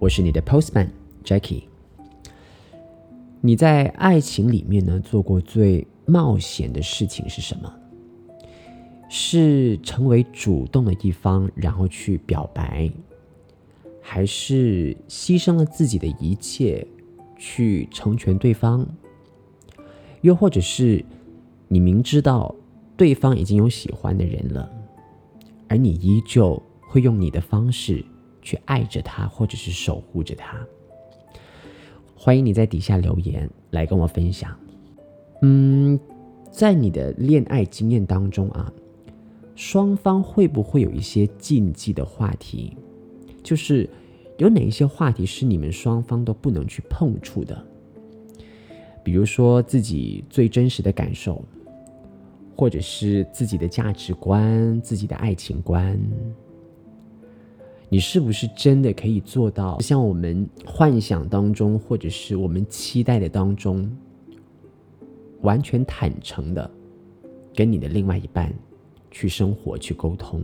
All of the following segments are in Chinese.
我是你的 Postman Jackie。你在爱情里面呢，做过最冒险的事情是什么？是成为主动的一方，然后去表白，还是牺牲了自己的一切去成全对方？又或者是你明知道对方已经有喜欢的人了，而你依旧会用你的方式去爱着他，或者是守护着他？欢迎你在底下留言来跟我分享。嗯，在你的恋爱经验当中啊，双方会不会有一些禁忌的话题？就是有哪一些话题是你们双方都不能去碰触的？比如说自己最真实的感受，或者是自己的价值观、自己的爱情观。你是不是真的可以做到像我们幻想当中，或者是我们期待的当中，完全坦诚的跟你的另外一半去生活、去沟通？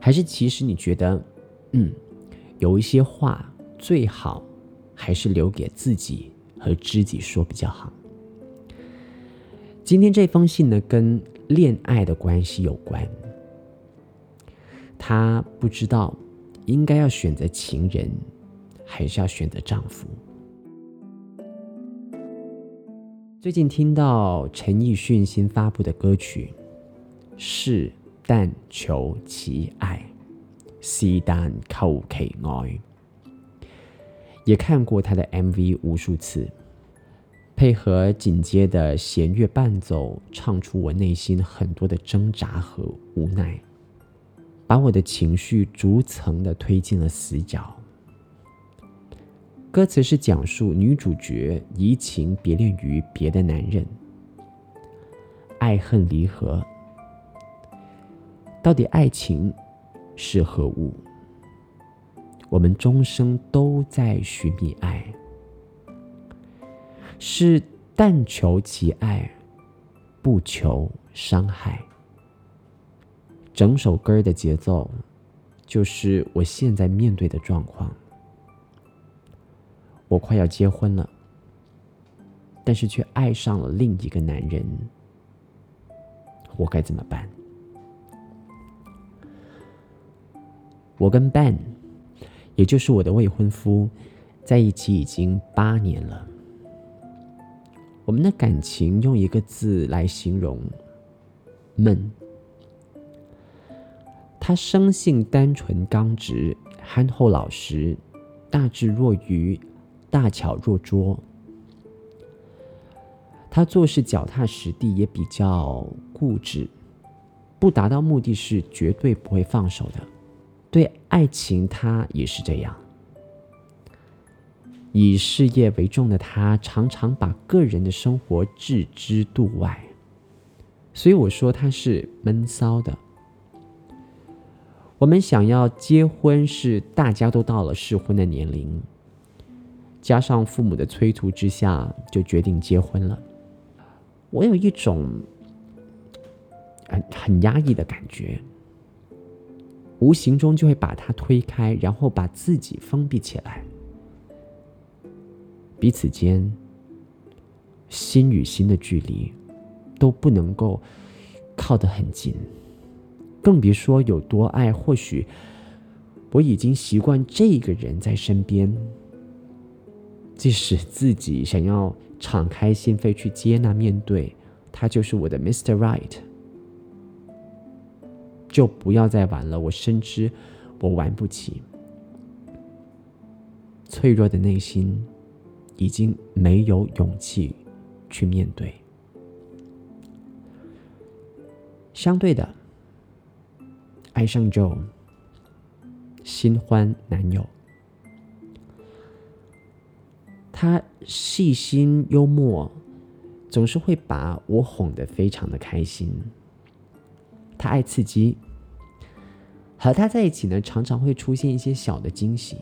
还是其实你觉得，嗯，有一些话最好还是留给自己和知己说比较好？今天这封信呢，跟恋爱的关系有关。她不知道应该要选择情人，还是要选择丈夫。最近听到陈奕迅新发布的歌曲《是但求其爱》，是但求其爱，也看过他的 MV 无数次，配合紧接的弦乐伴奏，唱出我内心很多的挣扎和无奈。把我的情绪逐层的推进了死角。歌词是讲述女主角移情别恋于别的男人，爱恨离合，到底爱情是何物？我们终生都在寻觅爱，是但求其爱，不求伤害。整首歌的节奏，就是我现在面对的状况。我快要结婚了，但是却爱上了另一个男人，我该怎么办？我跟 Ben，也就是我的未婚夫，在一起已经八年了。我们的感情用一个字来形容：闷。他生性单纯刚直、憨厚老实，大智若愚，大巧若拙。他做事脚踏实地，也比较固执，不达到目的是绝对不会放手的。对爱情，他也是这样。以事业为重的他，常常把个人的生活置之度外，所以我说他是闷骚的。我们想要结婚，是大家都到了适婚的年龄，加上父母的催促之下，就决定结婚了。我有一种很很压抑的感觉，无形中就会把他推开，然后把自己封闭起来，彼此间心与心的距离都不能够靠得很近。更别说有多爱，或许我已经习惯这个人在身边，即使自己想要敞开心扉去接纳、面对，他就是我的 Mr. Right，就不要再玩了。我深知我玩不起，脆弱的内心已经没有勇气去面对。相对的。爱上 Joe，新欢男友，他细心幽默，总是会把我哄得非常的开心。他爱刺激，和他在一起呢，常常会出现一些小的惊喜。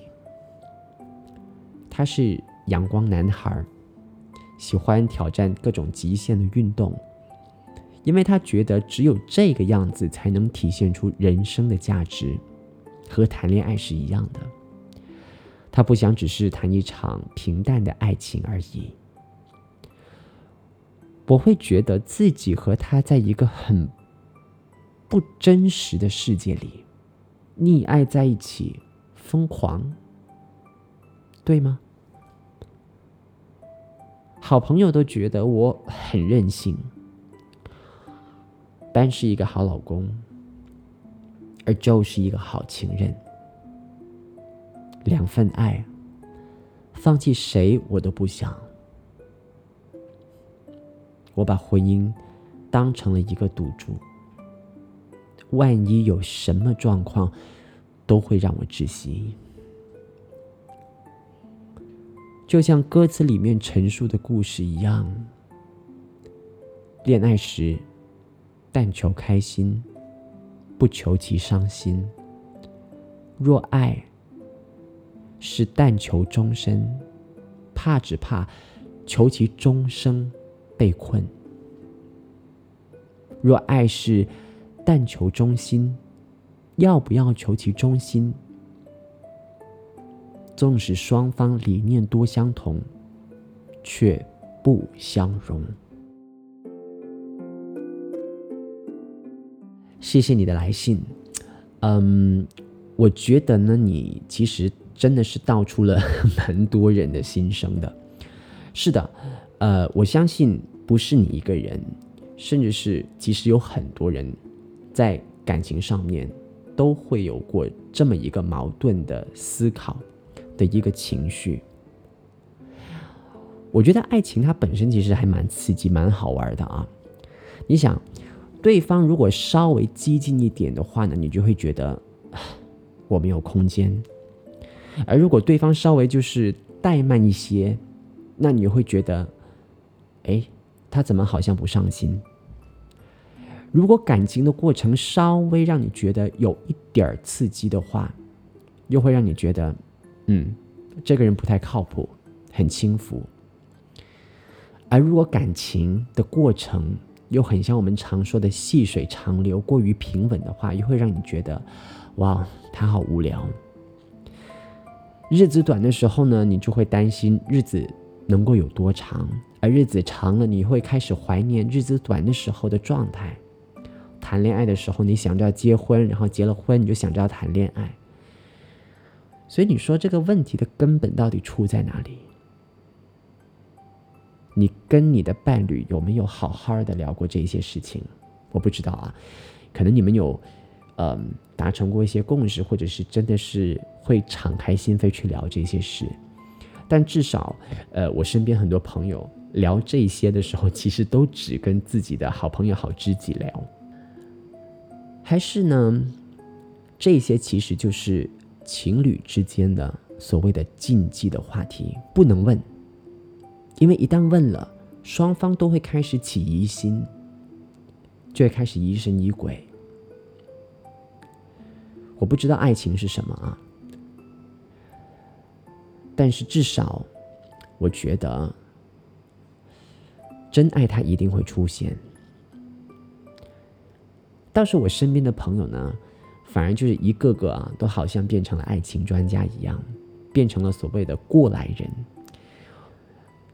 他是阳光男孩，喜欢挑战各种极限的运动，因为他觉得只有这个样子才能体现出人生的价值，和谈恋爱是一样的。他不想只是谈一场平淡的爱情而已。我会觉得自己和他在一个很不真实的世界里溺爱在一起，疯狂，对吗？好朋友都觉得我很任性，班是一个好老公，而 Joe 是一个好情人。两份爱，放弃谁我都不想。我把婚姻当成了一个赌注，万一有什么状况，都会让我窒息。就像歌词里面陈述的故事一样，恋爱时但求开心，不求其伤心。若爱。是但求终身，怕只怕求其终生被困。若爱是但求忠心，要不要求其忠心？纵使双方理念多相同，却不相容。谢谢你的来信，嗯，我觉得呢，你其实。真的是道出了蛮多人的心声的。是的，呃，我相信不是你一个人，甚至是其实有很多人在感情上面都会有过这么一个矛盾的思考的一个情绪。我觉得爱情它本身其实还蛮刺激、蛮好玩的啊。你想，对方如果稍微激进一点的话呢，你就会觉得我没有空间。而如果对方稍微就是怠慢一些，那你会觉得，哎，他怎么好像不上心？如果感情的过程稍微让你觉得有一点刺激的话，又会让你觉得，嗯，这个人不太靠谱，很轻浮。而如果感情的过程又很像我们常说的细水长流，过于平稳的话，又会让你觉得，哇，他好无聊。日子短的时候呢，你就会担心日子能够有多长；而日子长了，你会开始怀念日子短的时候的状态。谈恋爱的时候，你想着要结婚，然后结了婚，你就想着要谈恋爱。所以你说这个问题的根本到底出在哪里？你跟你的伴侣有没有好好的聊过这些事情？我不知道啊，可能你们有。嗯，达成过一些共识，或者是真的是会敞开心扉去聊这些事，但至少，呃，我身边很多朋友聊这些的时候，其实都只跟自己的好朋友、好知己聊，还是呢，这些其实就是情侣之间的所谓的禁忌的话题，不能问，因为一旦问了，双方都会开始起疑心，就会开始疑神疑鬼。我不知道爱情是什么啊，但是至少，我觉得真爱它一定会出现。倒是我身边的朋友呢，反而就是一个个啊，都好像变成了爱情专家一样，变成了所谓的过来人。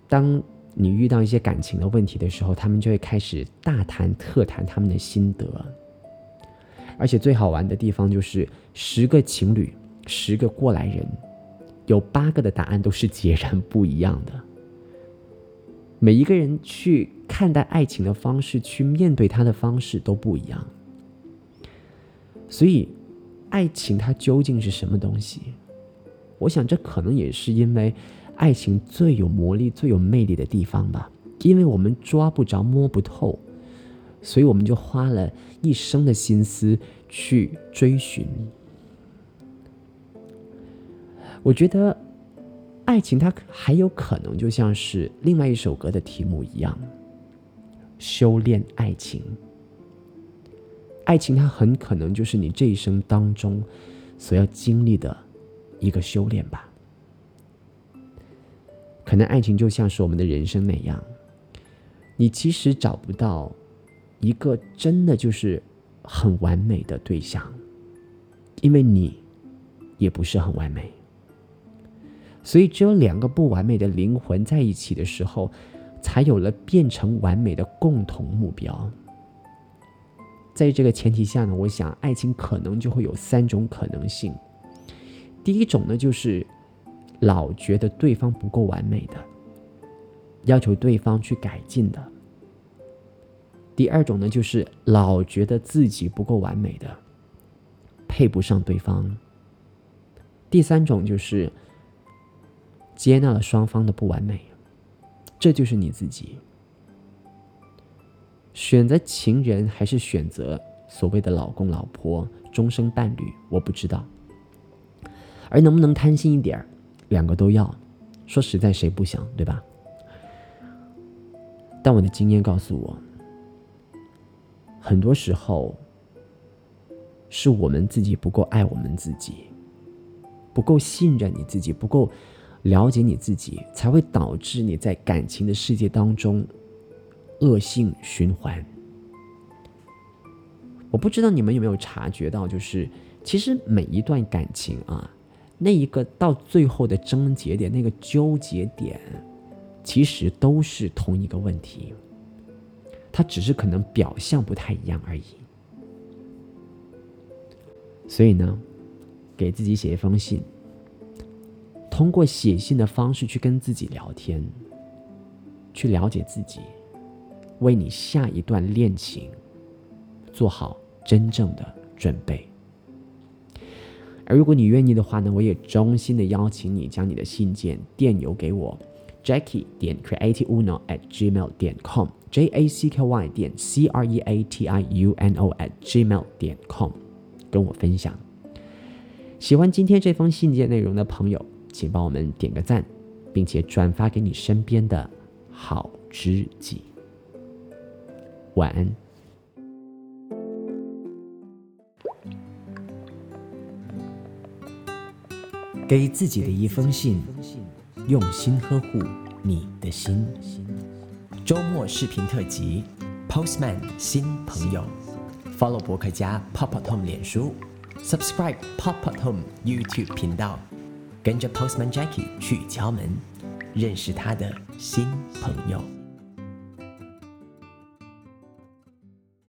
当你遇到一些感情的问题的时候，他们就会开始大谈特谈他们的心得。而且最好玩的地方就是，十个情侣，十个过来人，有八个的答案都是截然不一样的。每一个人去看待爱情的方式，去面对它的方式都不一样。所以，爱情它究竟是什么东西？我想，这可能也是因为爱情最有魔力、最有魅力的地方吧。因为我们抓不着、摸不透。所以我们就花了一生的心思去追寻。我觉得爱情它还有可能就像是另外一首歌的题目一样，修炼爱情。爱情它很可能就是你这一生当中所要经历的一个修炼吧。可能爱情就像是我们的人生那样，你其实找不到一个真的就是很完美的对象，因为你也不是很完美。所以，只有两个不完美的灵魂在一起的时候，才有了变成完美的共同目标。在这个前提下呢，我想爱情可能就会有三种可能性。第一种呢，就是老觉得对方不够完美的，要求对方去改进的；第二种呢，就是老觉得自己不够完美的，配不上对方；第三种就是。接纳了双方的不完美，这就是你自己。选择情人还是选择所谓的老公老婆、终生伴侣，我不知道。而能不能贪心一点儿两个都要，说实在，谁不想，对吧？但我的经验告诉我，很多时候是我们自己不够爱我们自己，不够信任你自己，不够。了解你自己，才会导致你在感情的世界当中恶性循环。我不知道你们有没有察觉到，就是其实每一段感情啊，那一个到最后的症结点，那个纠结点，其实都是同一个问题，它只是可能表象不太一样而已。所以呢，给自己写一封信。通过写信的方式去跟自己聊天，去了解自己，为你下一段恋情做好真正的准备。而如果你愿意的话呢，我也衷心的邀请你将你的信件电邮给我，Jackie 点 Creative Uno at gmail 点 com，J A C K Y 点 C R E A T I U N O at gmail 点 com，跟我分享。喜欢今天这封信件内容的朋友。请帮我们点个赞，并且转发给你身边的好知己。晚安。给自己的一封信，用心呵护你的心。周末视频特辑，Postman 新朋友，Follow 博客家 Pop Up Home 脸书，Subscribe Pop Up Home YouTube 频道。跟着 Postman Jackie 去敲门，认识他的新朋友。